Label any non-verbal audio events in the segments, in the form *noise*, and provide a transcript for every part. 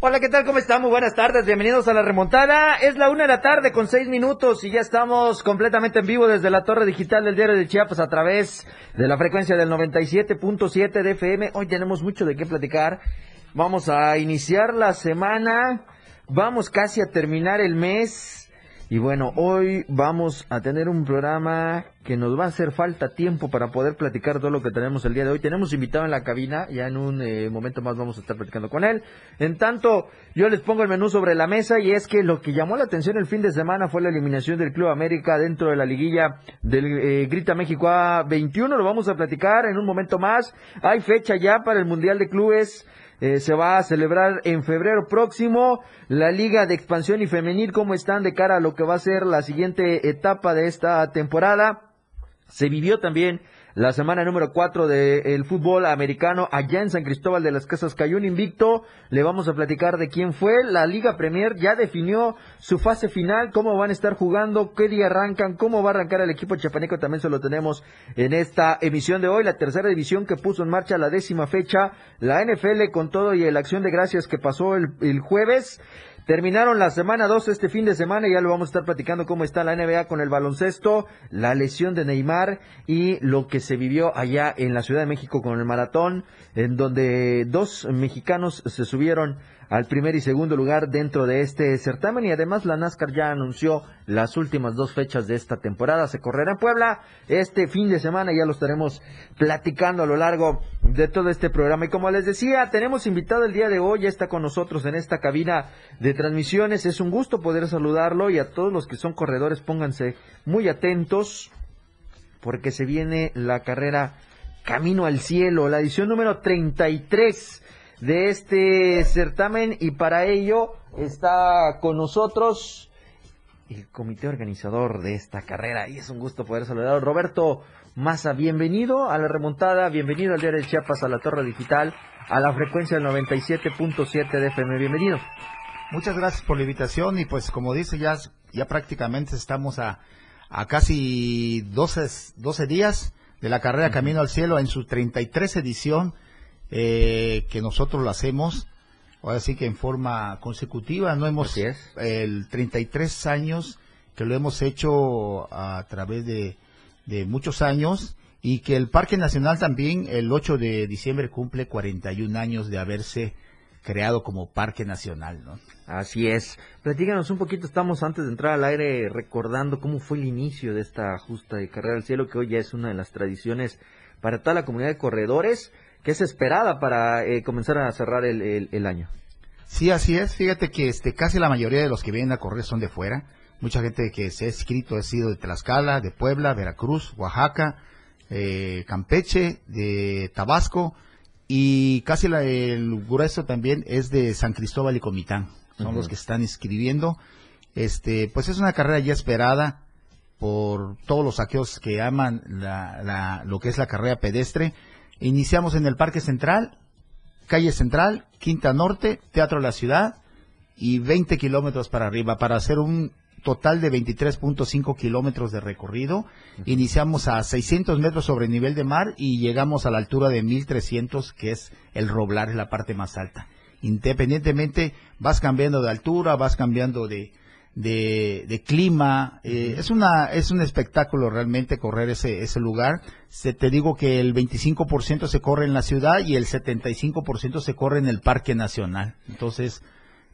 Hola, ¿qué tal? ¿Cómo están? Buenas tardes, bienvenidos a la remontada. Es la una de la tarde con seis minutos y ya estamos completamente en vivo desde la torre digital del diario de Chiapas a través de la frecuencia del 97.7 de FM. Hoy tenemos mucho de qué platicar. Vamos a iniciar la semana, vamos casi a terminar el mes y bueno, hoy vamos a tener un programa que nos va a hacer falta tiempo para poder platicar todo lo que tenemos el día de hoy. Tenemos invitado en la cabina, ya en un eh, momento más vamos a estar platicando con él. En tanto, yo les pongo el menú sobre la mesa y es que lo que llamó la atención el fin de semana fue la eliminación del Club América dentro de la liguilla del eh, Grita México A21. Lo vamos a platicar en un momento más. Hay fecha ya para el Mundial de Clubes. Eh, se va a celebrar en febrero próximo la Liga de Expansión y Femenil, cómo están de cara a lo que va a ser la siguiente etapa de esta temporada. Se vivió también la semana número 4 del fútbol americano allá en San Cristóbal de las Casas cayó un invicto. Le vamos a platicar de quién fue. La Liga Premier ya definió su fase final, cómo van a estar jugando, qué día arrancan, cómo va a arrancar el equipo chapaneco. También se lo tenemos en esta emisión de hoy. La tercera división que puso en marcha la décima fecha. La NFL con todo y la acción de gracias que pasó el, el jueves. Terminaron la semana 2 este fin de semana y ya lo vamos a estar platicando cómo está la NBA con el baloncesto, la lesión de Neymar y lo que se vivió allá en la Ciudad de México con el maratón, en donde dos mexicanos se subieron al primer y segundo lugar dentro de este certamen y además la NASCAR ya anunció las últimas dos fechas de esta temporada. Se correrá en Puebla este fin de semana, ya lo estaremos platicando a lo largo de todo este programa. Y como les decía, tenemos invitado el día de hoy, está con nosotros en esta cabina de transmisiones. Es un gusto poder saludarlo y a todos los que son corredores pónganse muy atentos porque se viene la carrera Camino al Cielo, la edición número 33 de este certamen y para ello está con nosotros el comité organizador de esta carrera. Y es un gusto poder saludar Roberto Maza, bienvenido a la remontada, bienvenido al Diario de Chiapas, a la Torre Digital, a la frecuencia del 97.7 de FM, bienvenido. Muchas gracias por la invitación y pues como dice ya, ya prácticamente estamos a, a casi 12, 12 días de la carrera Camino al Cielo en su 33 edición eh, que nosotros lo hacemos, ahora sí que en forma consecutiva, no hemos, es. el 33 años que lo hemos hecho a través de, de muchos años y que el Parque Nacional también el 8 de diciembre cumple 41 años de haberse creado como Parque Nacional, ¿no? Así es. Platíganos un poquito, estamos antes de entrar al aire recordando cómo fue el inicio de esta justa de Carrera al Cielo, que hoy ya es una de las tradiciones para toda la comunidad de corredores que es esperada para eh, comenzar a cerrar el, el, año. Sí, así es. Fíjate que este, casi la mayoría de los que vienen a correr son de fuera. Mucha gente que se ha escrito ha sido de Tlaxcala, de Puebla, Veracruz, Oaxaca, eh, Campeche, de Tabasco y casi la, el grueso también es de San Cristóbal y Comitán. Son los que están inscribiendo. Este, pues es una carrera ya esperada por todos los saqueos que aman la, la, lo que es la carrera pedestre. Iniciamos en el Parque Central, Calle Central, Quinta Norte, Teatro de la Ciudad y 20 kilómetros para arriba para hacer un total de 23.5 kilómetros de recorrido. Iniciamos a 600 metros sobre nivel de mar y llegamos a la altura de 1300, que es el Roblar, la parte más alta. Independientemente, vas cambiando de altura, vas cambiando de, de, clima. Eh, es una es un espectáculo realmente correr ese ese lugar. Se, te digo que el 25% se corre en la ciudad y el 75% se corre en el Parque Nacional. Entonces,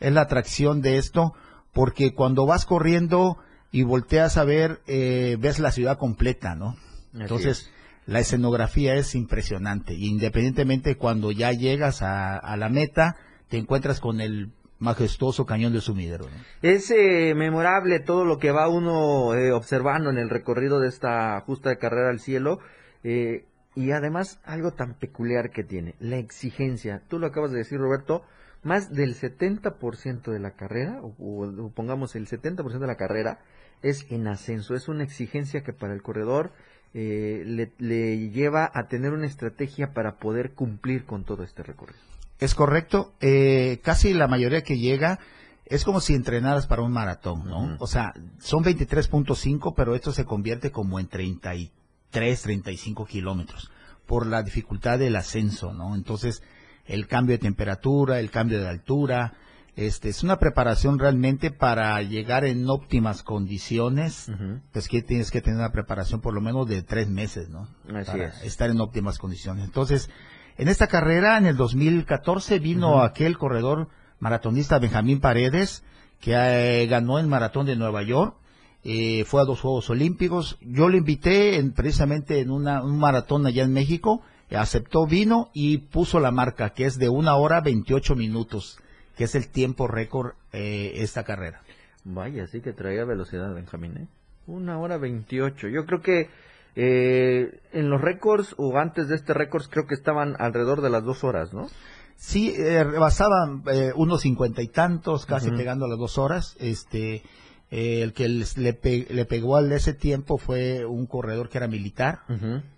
es la atracción de esto porque cuando vas corriendo y volteas a ver, eh, ves la ciudad completa, ¿no? Entonces, la escenografía es impresionante. Independientemente cuando ya llegas a, a la meta, te encuentras con el majestuoso cañón de sumidero. Es eh, memorable todo lo que va uno eh, observando en el recorrido de esta justa carrera al cielo. Eh, y además algo tan peculiar que tiene, la exigencia. Tú lo acabas de decir, Roberto, más del 70% de la carrera, o, pongamos el 70% de la carrera, es en ascenso. Es una exigencia que para el corredor eh, le, lleva a tener una estrategia para poder cumplir con todo este recorrido. Es correcto. Eh, casi la mayoría que llega es como si entrenaras para un maratón, ¿no? O sea, son 23.5, pero esto se convierte como en 33, 35 kilómetros por la dificultad del ascenso, ¿no? Entonces, el cambio de temperatura, el cambio de altura, este, es una preparación realmente para llegar en óptimas condiciones, pues que tienes que tener una preparación por lo menos de tres meses, ¿no? para estar en óptimas condiciones. Entonces, en esta carrera, en el 2014, vino aquel corredor maratonista Benjamín Paredes, que eh, ganó el maratón de Nueva York, eh, fue a dos Juegos Olímpicos. Yo lo invité en, precisamente en una, un maratón allá en México, aceptó, vino y puso la marca, que es de una hora 28 minutos, que es el tiempo récord eh, esta carrera. Vaya, sí que traía velocidad, Benjamín, ¿eh? Una hora 28. Yo creo que eh, en los récords o antes de este récord creo que estaban alrededor de las dos horas, ¿no? Sí, eh, rebasaban eh, unos cincuenta y tantos, casi pegando a las dos horas. Este, eh, el que le, le, pegó al de ese tiempo fue un corredor que era militar,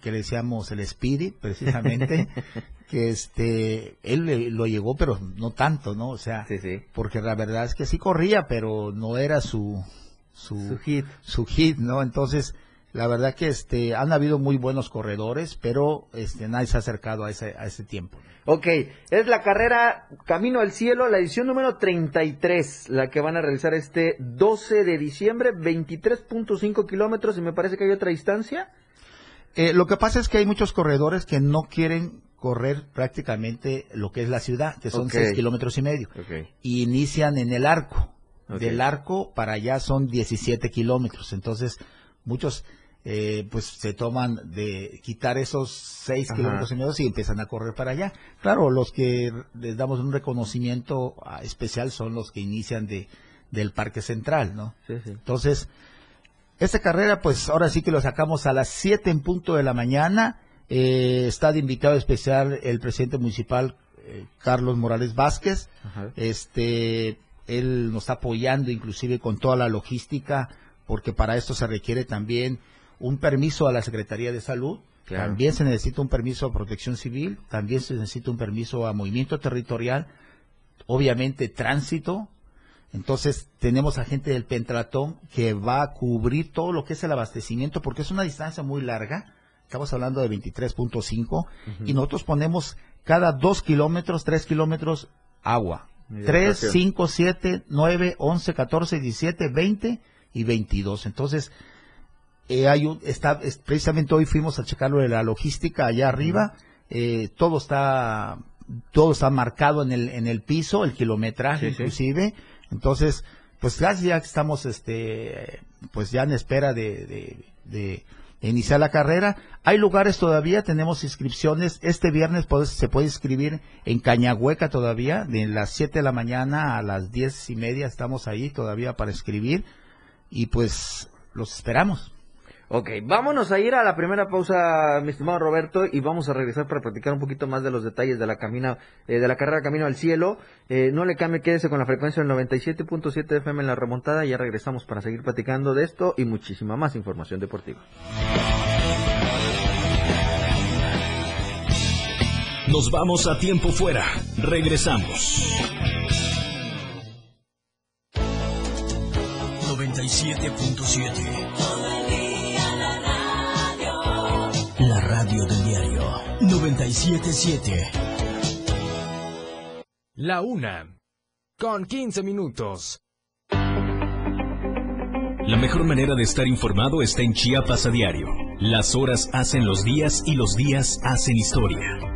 que le decíamos el Speedy, precisamente, *laughs* que este, él lo llegó, pero no tanto, ¿no? O sea, porque la verdad es que sí corría, pero no era su, su, hit. Su hit, ¿no? Entonces, la verdad que este, han habido muy buenos corredores, pero este, nadie se ha acercado a ese, a ese tiempo. Ok, es la carrera Camino al Cielo, la edición número 33, la que van a realizar este 12 de diciembre, 23.5 kilómetros y me parece que hay otra distancia. Eh, lo que pasa es que hay muchos corredores que no quieren correr prácticamente lo que es la ciudad, que son 6 kilómetros y medio. Y inician en el arco. Del arco para allá son 17 kilómetros. Entonces, muchos eh, pues se toman de quitar esos seis kilómetros y medio y empiezan a correr para allá. Claro, los que les damos un reconocimiento ah, especial son los que inician de del Parque Central, ¿no? Entonces, esta carrera, pues ahora sí que lo sacamos a las 7 en punto de la mañana. Eh, está de invitado especial el presidente municipal eh, Carlos Morales Vázquez. Este, él nos está apoyando inclusive con toda la logística, porque para esto se requiere también un permiso a la Secretaría de Salud, también se necesita un permiso a protección civil, también se necesita un permiso a movimiento territorial, obviamente tránsito. Entonces tenemos a gente del Pentratón que va a cubrir todo lo que es el abastecimiento porque es una distancia muy larga. Estamos hablando de 23.5 y nosotros ponemos cada dos kilómetros, tres kilómetros agua. 3, 5, 7, 9, 11, 14, 17, 20 y 22. Entonces, eh, hay un, está, precisamente hoy fuimos a checarlo de la logística allá arriba, eh, todo está, todo está marcado en el, en el piso, el kilometraje inclusive, entonces, pues ya, ya estamos, este, pues ya en espera de, de, iniciar la carrera. Hay lugares todavía, tenemos inscripciones. Este viernes se puede inscribir en Cañahueca todavía, de las 7 de la mañana a las diez y media estamos ahí todavía para escribir. Y pues los esperamos. Ok, vámonos a ir a la primera pausa, mi estimado Roberto, y vamos a regresar para platicar un poquito más de los detalles de la camina, eh, de la carrera Camino al Cielo. Eh, no le cambie, quédese con la frecuencia del 97.7 FM en la remontada. Ya regresamos para seguir platicando de esto y muchísima más información deportiva. Nos vamos a tiempo fuera. Regresamos. 97.7 La radio del diario 977. La una. Con 15 minutos. La mejor manera de estar informado está en Chiapas a diario. Las horas hacen los días y los días hacen historia.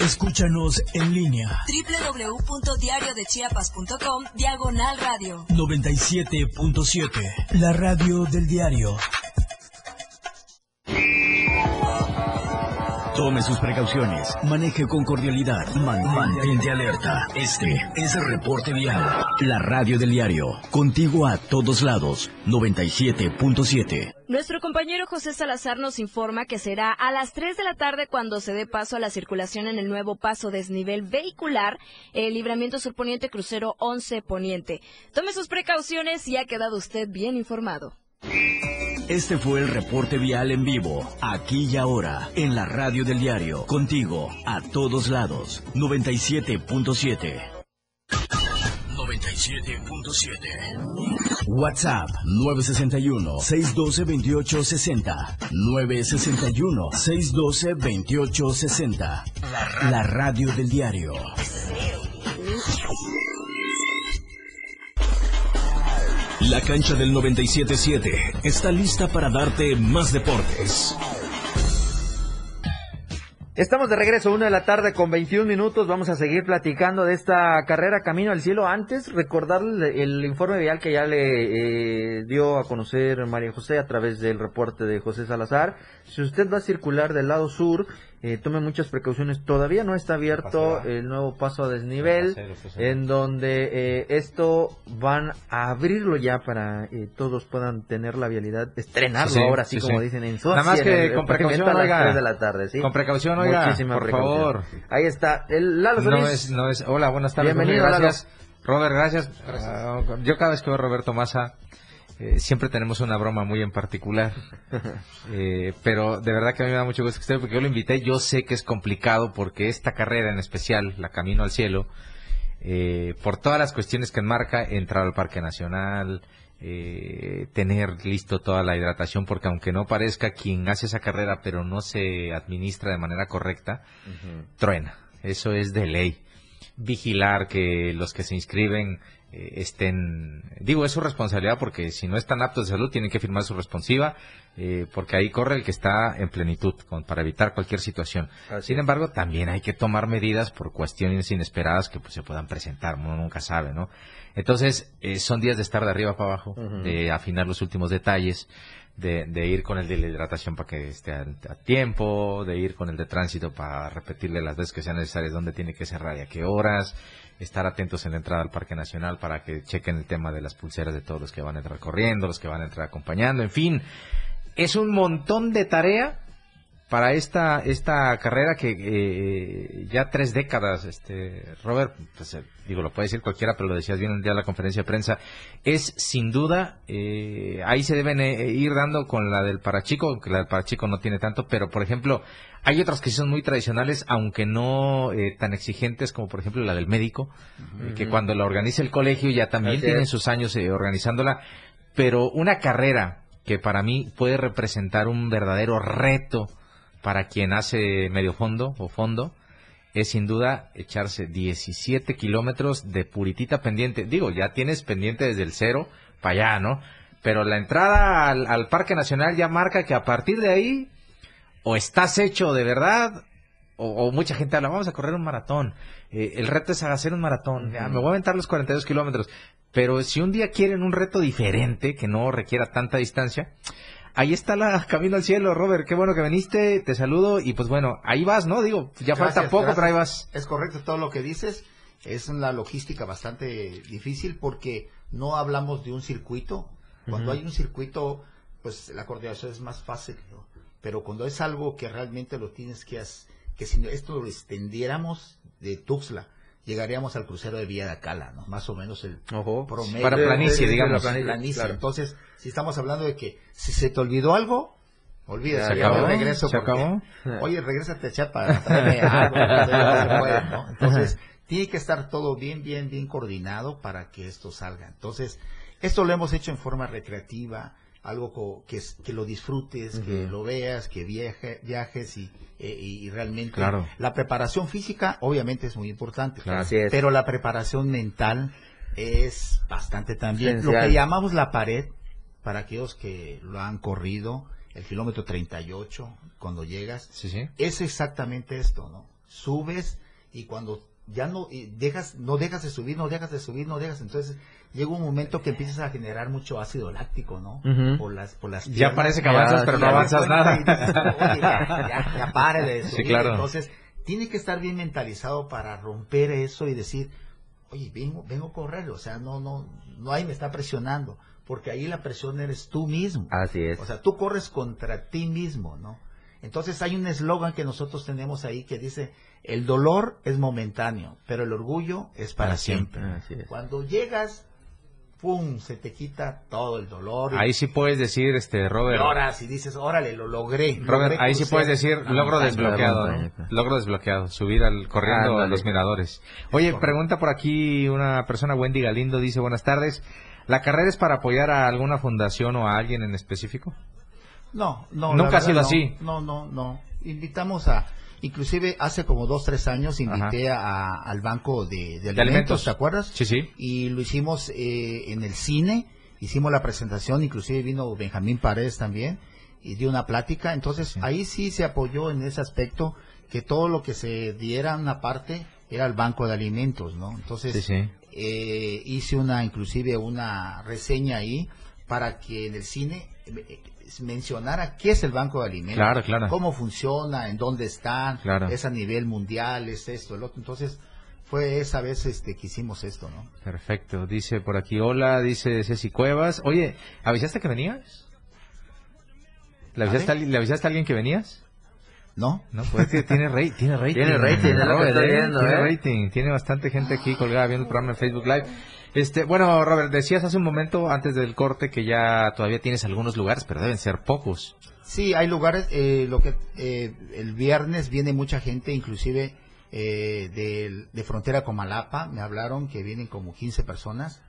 Escúchanos en línea. www.diariodechiapas.com Diagonal Radio 97.7 La radio del diario. Tome sus precauciones, maneje con cordialidad, man- mantente alerta. Este es el reporte vial. La radio del diario, contigo a todos lados, 97.7. Nuestro compañero José Salazar nos informa que será a las 3 de la tarde cuando se dé paso a la circulación en el nuevo paso desnivel vehicular, el libramiento surponiente crucero 11 poniente. Tome sus precauciones y ha quedado usted bien informado. Este fue el reporte vial en vivo, aquí y ahora, en la radio del diario, contigo a todos lados, 97.7. 97.7. WhatsApp 961-612-2860. 961-612-2860. La, la radio del diario. La cancha del 97.7 está lista para darte más deportes. Estamos de regreso, una de la tarde con 21 minutos. Vamos a seguir platicando de esta carrera Camino al Cielo. Antes, recordarle el informe vial que ya le eh, dio a conocer María José a través del reporte de José Salazar. Si usted va a circular del lado sur, eh, tome muchas precauciones. Todavía no está abierto el nuevo paso a desnivel, en donde eh, esto van a abrirlo ya para eh, todos puedan tener la vialidad, estrenarlo Sí, sí, ahora sí, sí, como sí. dicen en Nada más que el con precaución, a las oiga. 3 de la tarde, ¿sí? Con precaución, oiga, Muchísima por precaución. favor. Ahí está. El Lalo No es, no es. Hola, buenas tardes. Bienvenido, Robert, Lalo. gracias. Robert, gracias. Ah, yo cada vez que veo a Roberto Massa, eh, siempre tenemos una broma muy en particular. *laughs* Eh, pero de verdad que a mí me da mucho gusto que esté, porque yo lo invité. Yo sé que es complicado porque esta carrera en especial, la Camino al Cielo, eh, por todas las cuestiones que enmarca, entrar al Parque Nacional, eh, tener listo toda la hidratación, porque aunque no parezca quien hace esa carrera, pero no se administra de manera correcta, truena. Eso es de ley. Vigilar que los que se inscriben eh, estén, digo, es su responsabilidad porque si no están aptos de salud tienen que firmar su responsiva, eh, porque ahí corre el que está en plenitud con- para evitar cualquier situación. Así Sin embargo, también hay que tomar medidas por cuestiones inesperadas que pues, se puedan presentar, uno nunca sabe, ¿no? Entonces, eh, son días de estar de arriba para abajo, de afinar los últimos detalles, de, de ir con el de hidratación para que esté a, a tiempo, de ir con el de tránsito para repetirle las veces que sean necesarias dónde tiene que cerrar y a qué horas, estar atentos en la entrada al Parque Nacional para que chequen el tema de las pulseras de todos los que van a entrar corriendo, los que van a entrar acompañando, en fin, es un montón de tarea para esta esta carrera que eh, ya tres décadas, este Robert, pues, eh, digo lo puede decir cualquiera, pero lo decías bien el día de la conferencia de prensa, es sin duda eh, ahí se deben eh, ir dando con la del Parachico, aunque la del Parachico no tiene tanto, pero por ejemplo hay otras que son muy tradicionales, aunque no eh, tan exigentes como por ejemplo la del médico, eh, que cuando la organiza el colegio ya también Así tienen es. sus años eh, organizándola, pero una carrera que para mí puede representar un verdadero reto para quien hace medio fondo o fondo, es sin duda echarse 17 kilómetros de puritita pendiente. Digo, ya tienes pendiente desde el cero para allá, ¿no? Pero la entrada al, al Parque Nacional ya marca que a partir de ahí o estás hecho de verdad o, o mucha gente habla, vamos a correr un maratón. Eh, el reto es hacer un maratón. Ya, me voy a aventar los 42 kilómetros. Pero si un día quieren un reto diferente, que no requiera tanta distancia, ahí está la *laughs* camino al cielo, Robert. Qué bueno que viniste, te saludo y pues bueno, ahí vas, ¿no? Digo, ya falta poco, gracias. pero ahí vas. Es correcto todo lo que dices. Es una logística bastante difícil porque no hablamos de un circuito. Cuando hay un circuito, pues la coordinación es más fácil. ¿no? Pero cuando es algo que realmente lo tienes que hacer, que si esto lo extendiéramos de Tuxtla, llegaríamos al crucero de Villa de Acala, ¿no? Más o menos el Ojo. promedio. Para planicie, digamos. la planicie, claro. Entonces, si estamos hablando de que si se te olvidó algo, olvídate. Se acabó, regreso. se porque, acabó. Oye, regrésate a Chiapas para traerme algo. no se puede, ¿no? Entonces, tiene que estar todo bien, bien, bien coordinado para que esto salga. Entonces, esto lo hemos hecho en forma recreativa, algo que, que lo disfrutes, que lo veas, que viaje, viajes y, eh, y realmente Claro. la preparación física obviamente es muy importante, Claro. Pero la preparación mental es bastante también. Lo que llamamos la pared, para aquellos que lo han corrido, el kilómetro 38, cuando llegas, Sí, sí. es exactamente esto, ¿no? Subes y cuando ya no dejas, no dejas de subir, no dejas de subir, no dejas, entonces llega un momento que empiezas a generar mucho ácido láctico, ¿no? Por las, por las Ya piernas. parece que avanzas, Ya, pero Ya no avanzas nada. dices, "Oye, ya, ya, ya pare de Sí, subir". claro. Entonces, tiene que estar bien mentalizado para romper eso y decir, oye, vengo, vengo a correr, o sea, no, no, no hay, me está presionando, porque ahí la presión eres tú mismo. Así es. O sea, tú corres contra ti mismo, ¿no? Entonces hay un eslogan que nosotros tenemos ahí que dice, el dolor es momentáneo, pero el orgullo es para, siempre. Así es. Cuando llegas, ¡pum!, se te quita todo el dolor. Ahí sí puedes decir, este, Robert. lloras y dices, órale, lo logré. Robert, logré ahí sí puedes decir la logro montaña". desbloqueado. Logro desbloqueado, subir al, corriendo a los miradores. Oye, pregunta por aquí una persona, Wendy Galindo, dice, buenas tardes, ¿la carrera es para apoyar a alguna fundación o a alguien en específico? No, no. Nunca la ha sido así. No, no, no. Invitamos a, inclusive hace como dos, tres años invité a, al banco de, de alimentos, alimentos. ¿te acuerdas? Sí, sí. Y lo hicimos eh, en el cine, hicimos la presentación, inclusive vino Benjamín Paredes también y dio una plática. Entonces ahí sí se apoyó en ese aspecto que todo lo que se diera una parte era el banco de alimentos, ¿no? Entonces Sí, sí. eh, hice una, inclusive una reseña ahí para que en el cine eh, mencionara qué es el banco de alimentos, Claro, claro. cómo funciona, en dónde están, Claro. es a nivel mundial, es esto, el otro. Entonces fue esa vez este que hicimos esto, ¿no? Perfecto, dice por aquí, hola, dice Ceci Cuevas. Oye, ¿avisaste que venías? ¿Le avisaste, a, ¿Le avisaste a alguien que venías? ¿No? No, pues tiene, rey, tiene rating. *laughs* Tiene rating, estoy ¿eh? Tiene ¿eh? rating, tiene bastante gente aquí colgada viendo el programa en Facebook Live. Este, bueno, Robert, decías hace un momento, antes del corte, que ya todavía tienes algunos lugares, pero deben ser pocos. Sí, hay lugares, eh, lo que eh, el viernes viene mucha gente, inclusive eh, de, de frontera con Malapa, me hablaron que vienen como 15 personas,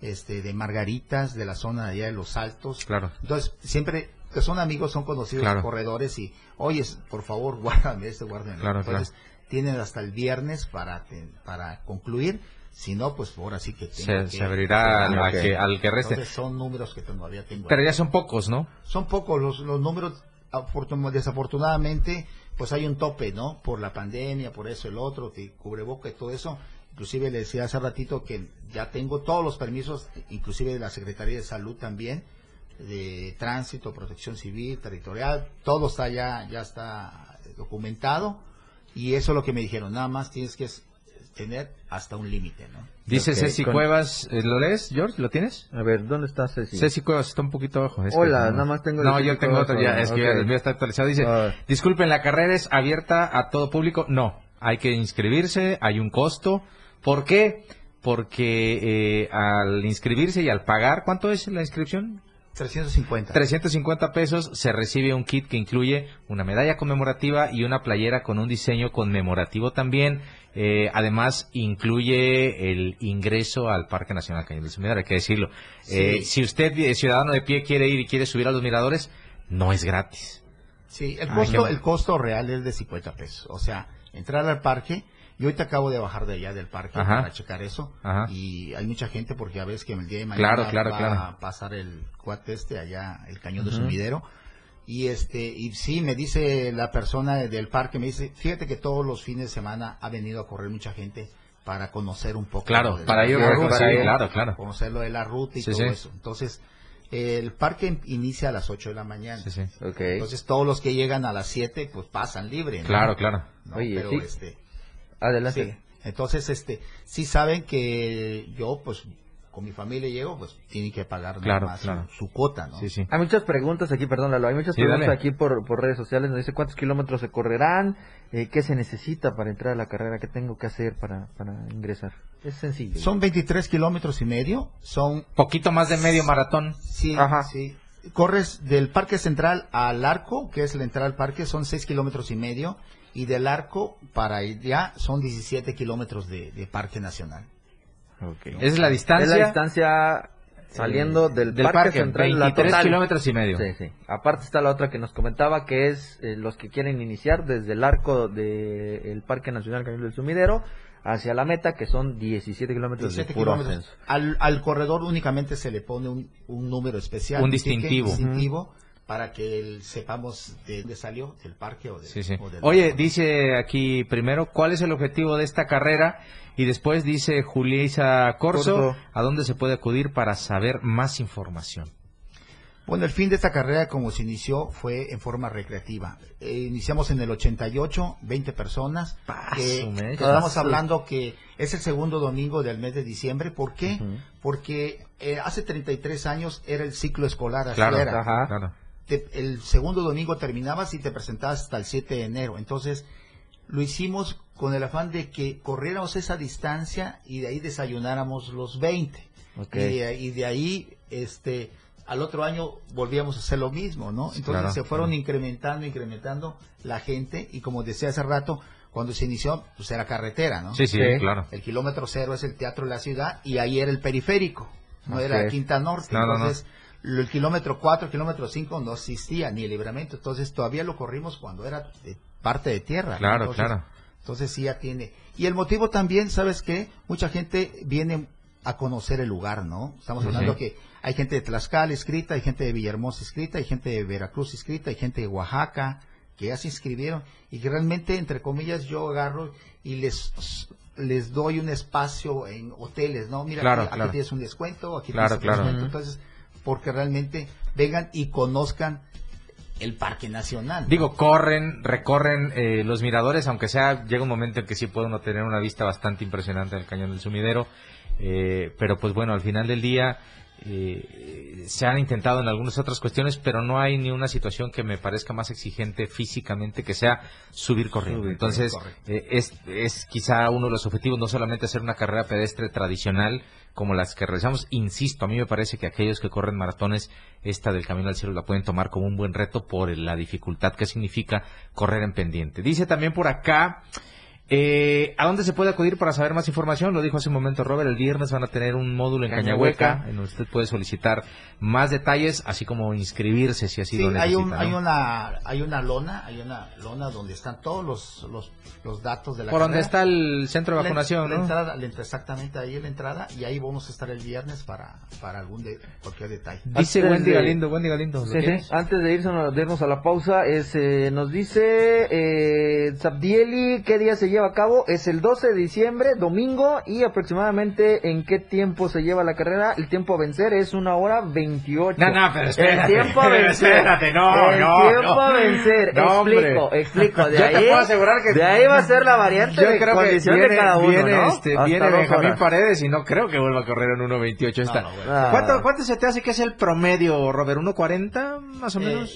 este, de Margaritas, de la zona de allá de Los Altos. Claro. Entonces, siempre que son amigos, son conocidos Claro. corredores y, oye, por favor, *laughs* guárdame este, guárdame. Claro, Entonces, tienen hasta el viernes para, para concluir, si no, pues ahora sí que Se, que- se abrirá al, que, al que reste. Entonces, son números que todavía tengo. Pero ya son pocos, ¿no? son pocos los, los números, afortun- desafortunadamente, pues hay un tope, ¿no? Por la pandemia, por eso, el otro, que cubreboca y todo eso. Inclusive le decía hace ratito que ya tengo todos los permisos, inclusive de la Secretaría de Salud también, de tránsito, protección civil, territorial, todo está ya, ya está documentado. Y eso es lo que me dijeron, nada más tienes que tener hasta un límite, ¿no? Dice Ok, Ceci con- Cuevas, ¿eh, ¿lo lees, George? ¿Lo tienes? A ver, ¿dónde está Ceci? Ceci Cuevas está un poquito abajo. es que Hola, no- nada más tengo No, yo tengo otro ya, es que el mío está actualizado. Dice, Ah. disculpen, ¿la carrera es abierta a todo público? No, hay que inscribirse, hay un costo. ¿Por qué? Porque eh, al inscribirse y al pagar, ¿cuánto es la inscripción? 350. 350 pesos se recibe un kit que incluye una medalla conmemorativa y una playera con un diseño conmemorativo también. Eh, además, incluye el ingreso al Parque Nacional Cañón del Sumidero, hay que decirlo. Sí. Eh, si usted, eh, ciudadano de pie, quiere ir y quiere subir a los miradores, no es gratis. Sí, el Ay, costo, el costo real es de 50 pesos. O sea, entrar al parque, yo ahorita acabo de bajar de allá del parque Ajá. para checar eso. Ajá. Y hay mucha gente porque a veces que el día de mañana Claro, claro, va claro. a pasar el cuate este allá, el cañón de Ujú. sumidero. Y este, y sí, me dice la persona del parque, me dice, fíjate que todos los fines de semana ha venido a correr mucha gente para conocer un poco. Claro, de para ir. claro, claro. conocer lo de la ruta y Sí, todo sí. eso. Entonces, el parque inicia a las 8 de la mañana. Sí, sí. Ok. Entonces todos los que llegan a las 7 pues pasan libre. ¿no? Claro, claro. ¿no? Oye, Pero, sí. este, Adelante. sí. Entonces, este, sí saben que yo, pues, con mi familia llego, pues, tienen que pagar Claro, más su- claro. Su, cuota, ¿no? Sí, sí. Hay muchas preguntas aquí, perdón Lalo, hay muchas Sí, preguntas dale. aquí por, por redes sociales. Nos dice cuántos kilómetros se correrán, eh, qué se necesita para entrar a la carrera, qué tengo que hacer para, para ingresar. Es sencillo. Son 23 kilómetros y medio, son, Poquito más de medio maratón. sí, Ajá. sí. Corres del Parque Central al Arco, que es la entrada al parque, son 6 kilómetros y medio, y del Arco para allá son 17 kilómetros de, de Parque Nacional. Es la distancia. Es la distancia saliendo del, del parque, parque, central. la 23 total. kilómetros y medio. Sí, sí. Aparte está la otra que nos comentaba, que es eh, los que quieren iniciar desde el arco del Parque Nacional Cañón del Sumidero hacia la meta, que son 17 kilómetros de 17 puro kilómetros. ascenso. Al, al corredor únicamente se le pone un, un número especial. Un distintivo. distintivo para que el- sepamos de dónde salió, del parque o, de, Sí, sí. o del- Oye, dice aquí primero, ¿cuál es el objetivo de esta carrera? Y después dice Juliisa Corso, Corso. ¿a dónde se puede acudir para saber más información? Bueno, el fin de esta carrera, como se inició, fue en forma recreativa. Eh, iniciamos en el 88, 20 personas. Paso, que mecha. estamos Paso. hablando que es el segundo domingo del mes de diciembre. ¿Por qué? Ujú. Porque eh, hace 33 años era el ciclo escolar. así Claro, era. Ajá. claro. Te- el segundo domingo terminabas y te presentabas hasta el 7 de enero. Entonces, lo hicimos con el afán de que corriéramos esa distancia y de ahí desayunáramos los 20. Ok. Y, de, y de ahí, este, al otro año volvíamos a hacer lo mismo, ¿no? Entonces Claro, se fueron claro. incrementando, incrementando la gente y como decía hace rato, cuando se inició, pues era carretera, ¿no? Sí, sí, Sí. claro. El kilómetro cero es el teatro de la ciudad y ahí era el periférico, no Ok. era Quinta Norte. No, no, no. El kilómetro 4, kilómetro 5 no existía ni el libramiento. Entonces, todavía lo corrimos cuando era de parte de tierra. Claro, Entonces, claro. Entonces, sí ya tiene. Y el motivo también, ¿sabes qué? Mucha gente viene a conocer el lugar, ¿no? Estamos hablando que hay gente de Tlaxcala inscrita, hay gente de Villahermosa inscrita, hay gente de Veracruz inscrita, hay gente de Oaxaca que ya se inscribieron y que realmente, entre comillas, yo agarro y les les doy un espacio en hoteles, ¿no? Mira, Claro, aquí, aquí claro. tienes un descuento, aquí Claro, tienes un descuento. Entonces, porque realmente vengan y conozcan el Parque Nacional. Digo, corren, recorren eh, los miradores, aunque sea, llega un momento en que sí puede uno tener una vista bastante impresionante del cañón del sumidero, eh, pero pues bueno, al final del día eh, se han intentado en algunas otras cuestiones, pero no hay ni una situación que me parezca más exigente físicamente que sea subir corriendo. Entonces, eh, es, es quizá uno de los objetivos, no solamente hacer una carrera pedestre tradicional como las que realizamos, insisto, a mí me parece que aquellos que corren maratones, esta del Camino al Cielo la pueden tomar como un buen reto por la dificultad que significa correr en pendiente. Dice también por acá, eh, ¿a dónde se puede acudir para saber más información? Lo dijo hace un momento Robert, el viernes van a tener un módulo en Cañahueca. Cañahueca, en donde usted puede solicitar más detalles, así como inscribirse si así Sí, lo hay, necesita. un, ¿no? hay una hay una lona, hay una lona donde están todos los los, los datos de la Por donde carrera. está el centro de vacunación, la ¿no? entrada, la entra- exactamente ahí en la entrada y ahí vamos a estar el viernes para para algún de, cualquier detalle. Dice Antes Wendy de- Galindo, Wendy Galindo. Antes de irnos, de irnos a la pausa, es, eh, nos dice eh, Zabdieli qué día se lleva a cabo. Es el 12 de diciembre, domingo, y aproximadamente en qué tiempo se lleva la carrera. El tiempo a vencer es una hora 28. No, no, pero espérate, El tiempo a *laughs* vencer. espérate, no, el no, tiempo no. a vencer. No, hombre. explico, explico. De *laughs* Yo ahí, te puedo asegurar que- de ahí va a ser la variante Yo de creo que condición viene, de cada uno, viene, ¿no? este, viene Benjamín horas. Paredes y no creo que vuelva a correr en 1.28 esta. no, bueno. Ah. ¿Cuánto, ¿Cuánto se te hace que es el promedio, Robert? ¿1.40 más o menos?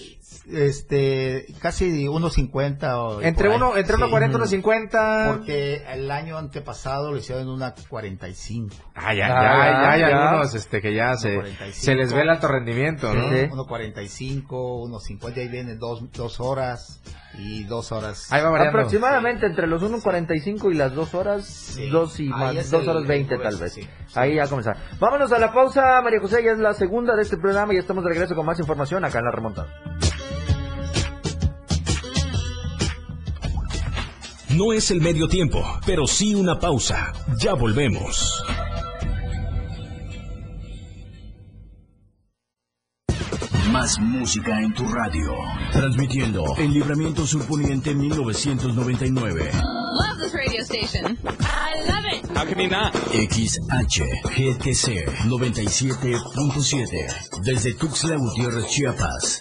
Eh, este casi 1.50 o entre por ahí. uno, entre Sí. 1.40 y 1.50. porque el año antepasado lo hicieron en una 45. Ah, ya, Ah, ya, ya, hay ya. algunos este, que ya se, 1.45. se les ve el alto rendimiento, ¿no? Sí. 1.45, 1.50, ahí vienen dos, dos horas y dos horas. Ahí va variando. Aproximadamente entre los 1.45 y las 2 horas, Sí. 2 y más, es 2 el- horas 20 el tal vez. sí, sí. Ahí ya comenzar. Vámonos a la pausa, María José, ya es la segunda de este programa y estamos de regreso con más información acá en la remontada. No es el medio tiempo, pero sí una pausa. Ya volvemos. Más música en tu radio. Transmitiendo en Libramiento Surponiente 1999. Love this radio station. I love it. XHGTC 97.7. Desde Tuxtla Gutiérrez, Chiapas.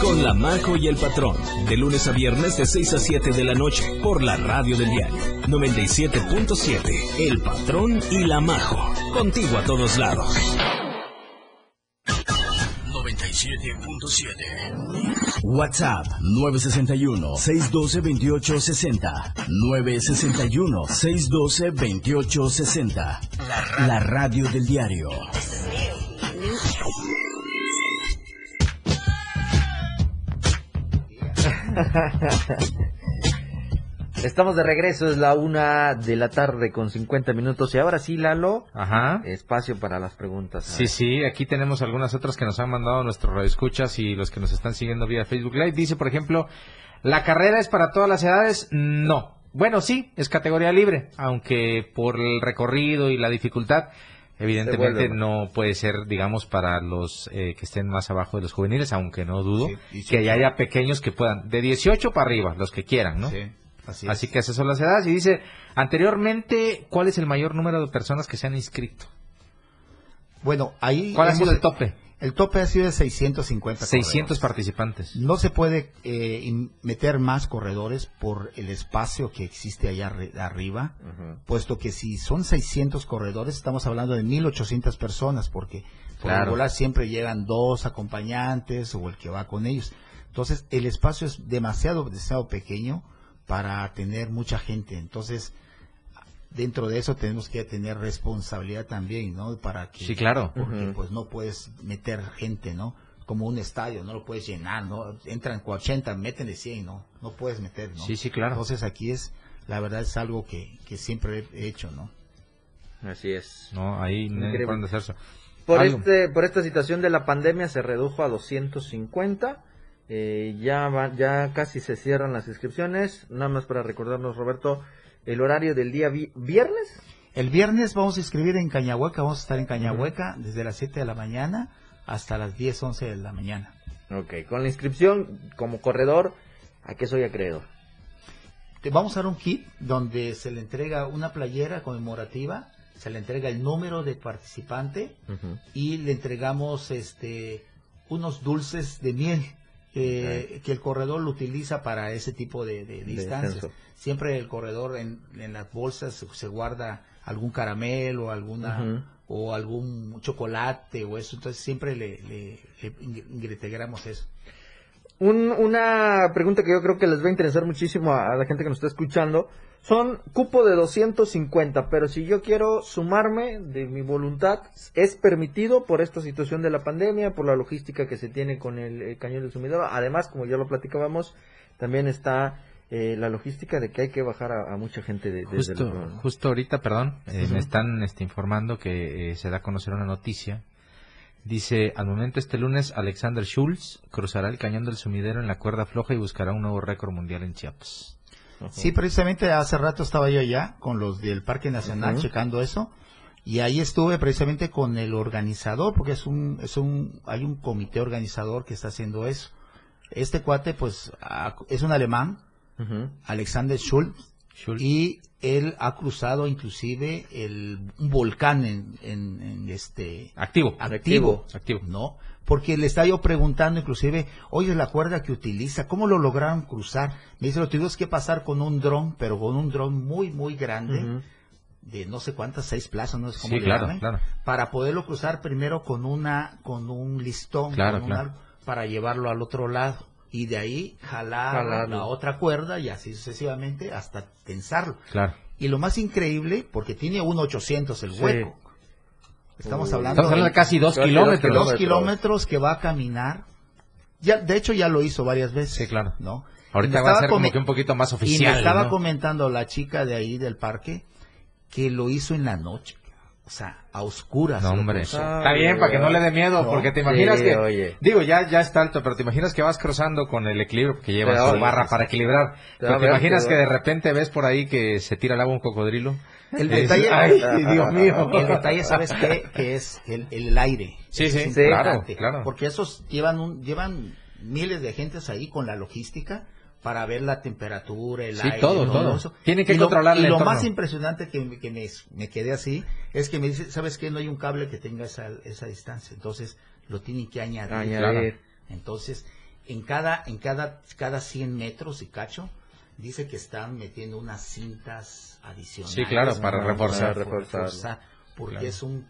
con La Majo y el Patrón, de lunes a viernes de 6 a 7 de la noche, por la radio del diario 97.7, El Patrón y La Majo, contigo a todos lados. 97.7. WhatsApp 961-612-2860. 961-612-2860. La, radio. La radio del diario. *laughs* Estamos de regreso, es la una de la tarde con 50 minutos. Y ahora sí, Lalo, Ajá. espacio para las preguntas. Sí, sí, aquí tenemos algunas otras que nos han mandado nuestros radioescuchas y los que nos están siguiendo vía Facebook Live. Dice, por ejemplo, ¿la carrera es para todas las edades? No. Bueno, sí, es categoría libre, aunque por el recorrido y la dificultad, evidentemente no puede ser, digamos, para los eh, que estén más abajo de los juveniles, aunque no dudo Sí, que ya haya pequeños que puedan, de 18 para arriba, los que quieran, ¿no? Sí, así, Así es. que esas son las edades. Y dice, anteriormente, ¿cuál es el mayor número de personas que se han inscrito? Bueno, ahí... ¿Cuál ha sido el tope? El tope ha sido de 650 600 corredores. participantes. No se puede eh, meter más corredores por el espacio que existe allá arri- arriba, puesto que si son 600 corredores, estamos hablando de 1800 personas, porque por Claro. regular siempre llegan dos acompañantes o el que va con ellos. Entonces, el espacio es demasiado, demasiado pequeño para tener mucha gente. Entonces, dentro de eso tenemos que tener responsabilidad también, ¿no? Para que Sí, claro. porque pues no puedes meter gente, ¿no? Como un estadio, no lo puedes llenar, ¿no? Entran 80, meten de 100, ¿no? No puedes meter, ¿no? Sí, sí, claro. Entonces aquí es, la verdad es algo que, que siempre he hecho, ¿no? Así es. No, ahí no pueden hacerse. Por, Algo. este, por esta situación de la pandemia se redujo a 250. Eh, ya, va- ya casi se cierran las inscripciones. Nada más para recordarnos, Roberto, el horario del día vi- viernes. El viernes vamos a inscribir en Cañahueca, vamos a estar en Cañahueca desde las 7 de la mañana hasta las 10, 11 de la mañana. Ok, con la inscripción como corredor, ¿a qué soy acreedor? Te vamos a dar un kit donde se le entrega una playera conmemorativa, se le entrega el número de participante y le entregamos este unos dulces de miel eh, que el corredor lo utiliza para ese tipo de, de distancias. descenso. Siempre el corredor en, en las bolsas se, se guarda algún caramelo, alguna o algún chocolate o eso, entonces siempre le, le, le integramos eso. Un- una pregunta que yo creo que les va a interesar muchísimo a, a la gente que nos está escuchando. Son cupo de 250, pero si yo quiero sumarme de mi voluntad, ¿es permitido por esta situación de la pandemia, por la logística que se tiene con el, cañón del sumidero? Además, como ya lo platicábamos, también está eh, la logística de que hay que bajar a, a mucha gente de, desde Justo, el- justo ahorita, perdón, eh, me están este, informando que eh, se da a conocer una noticia. Dice, al momento este lunes, Alexander Schulz cruzará el cañón del sumidero en la cuerda floja y buscará un nuevo récord mundial en Chiapas. Sí, precisamente hace rato estaba yo allá con los del Parque Nacional checando eso y ahí estuve precisamente con el organizador porque es un es un hay un comité organizador que está haciendo eso. Este cuate pues es un alemán. Alexander Schulz Schulz. y él ha cruzado inclusive el un volcán en, en, en este Activo. activo, Activo. ¿no? Porque le estaba yo preguntando inclusive, oye, la cuerda que utiliza, ¿cómo lo lograron cruzar? Me dice, lo tuvimos que pasar con un dron, pero con un dron muy, muy grande, de no sé cuántas, seis plazas, no sé cómo Sí, le claro, claro. para poderlo cruzar primero con una, con un listón, Claro, con un algo, para llevarlo al otro lado. Y de ahí jalar Jalarlo. la otra cuerda y así sucesivamente hasta tensarlo. Claro. Y lo más increíble, porque tiene un 800 el Sí. hueco. Estamos hablando Estamos hablando de casi dos Casi dos kilómetros. dos kilómetros. que va a caminar. Ya, de hecho, ya lo hizo varias veces. Sí, claro. ¿no? Ahorita Y me va a estaba ser como que un poquito más Y oficial. me estaba ¿no? comentando la chica de ahí del parque que lo hizo en la noche. O sea, a oscuras. No, hombre. Está bien, para que no le dé miedo, No. porque te imaginas Sí, que... oye. Digo, ya, ya está alto, pero te imaginas que vas cruzando con el equilibrio, porque lleva Te su oye, barra para equilibrar. Te Pero te imaginas que de repente ves por ahí que se tira al agua un cocodrilo. El Es- detalle, *laughs* Ay, Dios *laughs* mío. El detalle, ¿sabes qué? Que es el, el aire. Sí, sí, es claro, claro. Porque esos llevan un, llevan miles de gentes ahí con la logística para ver la temperatura, el Sí, aire. todo, todo. eso. Tienen que Y lo- el Y lo más impresionante que, me- que me, me quedé así es que me dice, ¿sabes qué? No hay un cable que tenga esa, esa distancia. Entonces, lo tienen que añadir. Añadir. Entonces, en cada, en cada, cada 100 metros y cacho, dice que están metiendo unas cintas adicionales. Sí, claro, para Para reforzar. reforzar, porque Claro. es un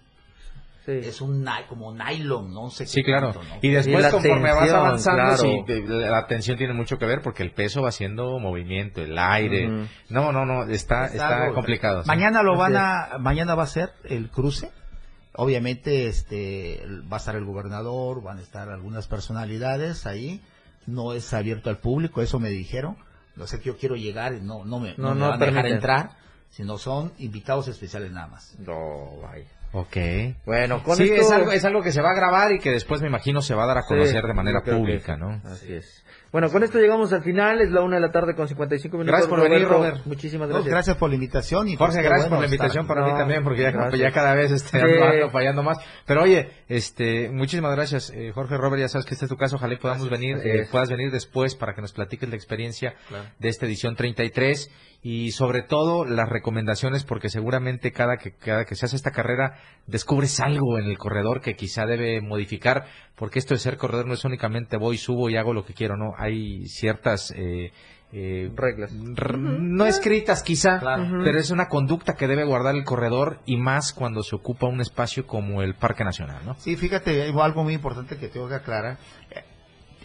Sí. es un como nylon, no sé Sí, qué claro. Y después, Y conforme vas avanzando, claro. sí, de- la tensión tiene mucho que ver porque el peso va haciendo movimiento, el aire. No, no, no, está, Está está algo- complicado. sí. Mañana lo van a, mañana va a ser el cruce. Obviamente, este, va a estar el gobernador, van a estar algunas personalidades ahí. No es abierto al público, eso me dijeron. No sé que yo quiero llegar, y no, no me, No, no, me no van a dejar permiten. entrar, sino son invitados especiales nada más. No, vaya. Ok. Bueno, con sí, esto... es, algo, es algo que se va a grabar y que después me imagino se va a dar a Sí, conocer de manera que pública. ¿no? Así es. Bueno, con esto llegamos al final, es la una de la tarde con 55 minutos. Gracias por venir, Robert. Muchísimas No, gracias. gracias por la invitación. Y Jorge, gracias por la invitación estar- para mí No, también, porque ya, cada vez este, Sí. ando, ando fallando más. Pero oye, este, muchísimas gracias, eh, Jorge Robert, ya sabes que este es tu caso, ojalá y podamos venir, eh, puedas venir después para que nos platiques la experiencia Claro. de esta edición 33 y sobre todo las recomendaciones, porque seguramente cada que, cada que se hace esta carrera descubres algo en el corredor que quizá debe modificar, porque esto de ser corredor no es únicamente voy, subo y hago lo que quiero, no, hay ciertas... Eh, eh, Reglas. r- no escritas quizá, Claro. pero es una conducta que debe guardar el corredor y más cuando se ocupa un espacio como el Parque Nacional, ¿no? Sí, fíjate, hay algo muy importante que tengo que aclarar. Eh,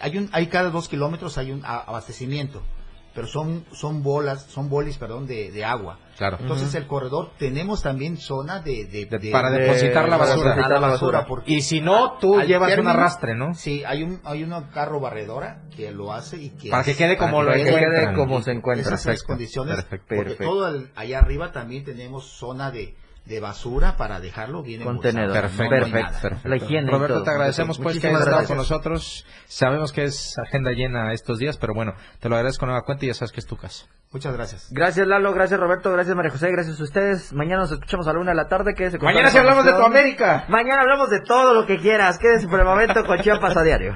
Hay un, hay cada dos kilómetros hay un a- abastecimiento, pero son, son bolas, son bolis, perdón, de, de agua. Claro. Entonces el corredor tenemos también zona de, de- De- de- para de- depositar la basura. depositar la la basura, basura. porque Y si no, tú al llevas un término- arrastre, ¿no? Sí, hay un hay un carro barredora que lo hace y que Para que quede como lo que quede como se encuentra. esas Perfecto. condiciones, Perfecto. porque Perfecto. todo el- allá arriba también tenemos zona de, de basura para dejarlo bien Contenedor. Perfecto. No perfecto. La higiene Roberto, todo. te agradecemos pues que hayas estado con nosotros. Sabemos que es agenda llena estos días, pero bueno, te lo agradezco nueva cuenta y ya sabes que es tu casa. Muchas gracias. Gracias Lalo, gracias Roberto, gracias María José, gracias a ustedes. Mañana nos escuchamos a la una de la tarde. Quédese con Mañana la hablamos de tu. América. Mañana hablamos de todo lo que quieras. Quédese por el momento con *laughs* Chiapas a diario.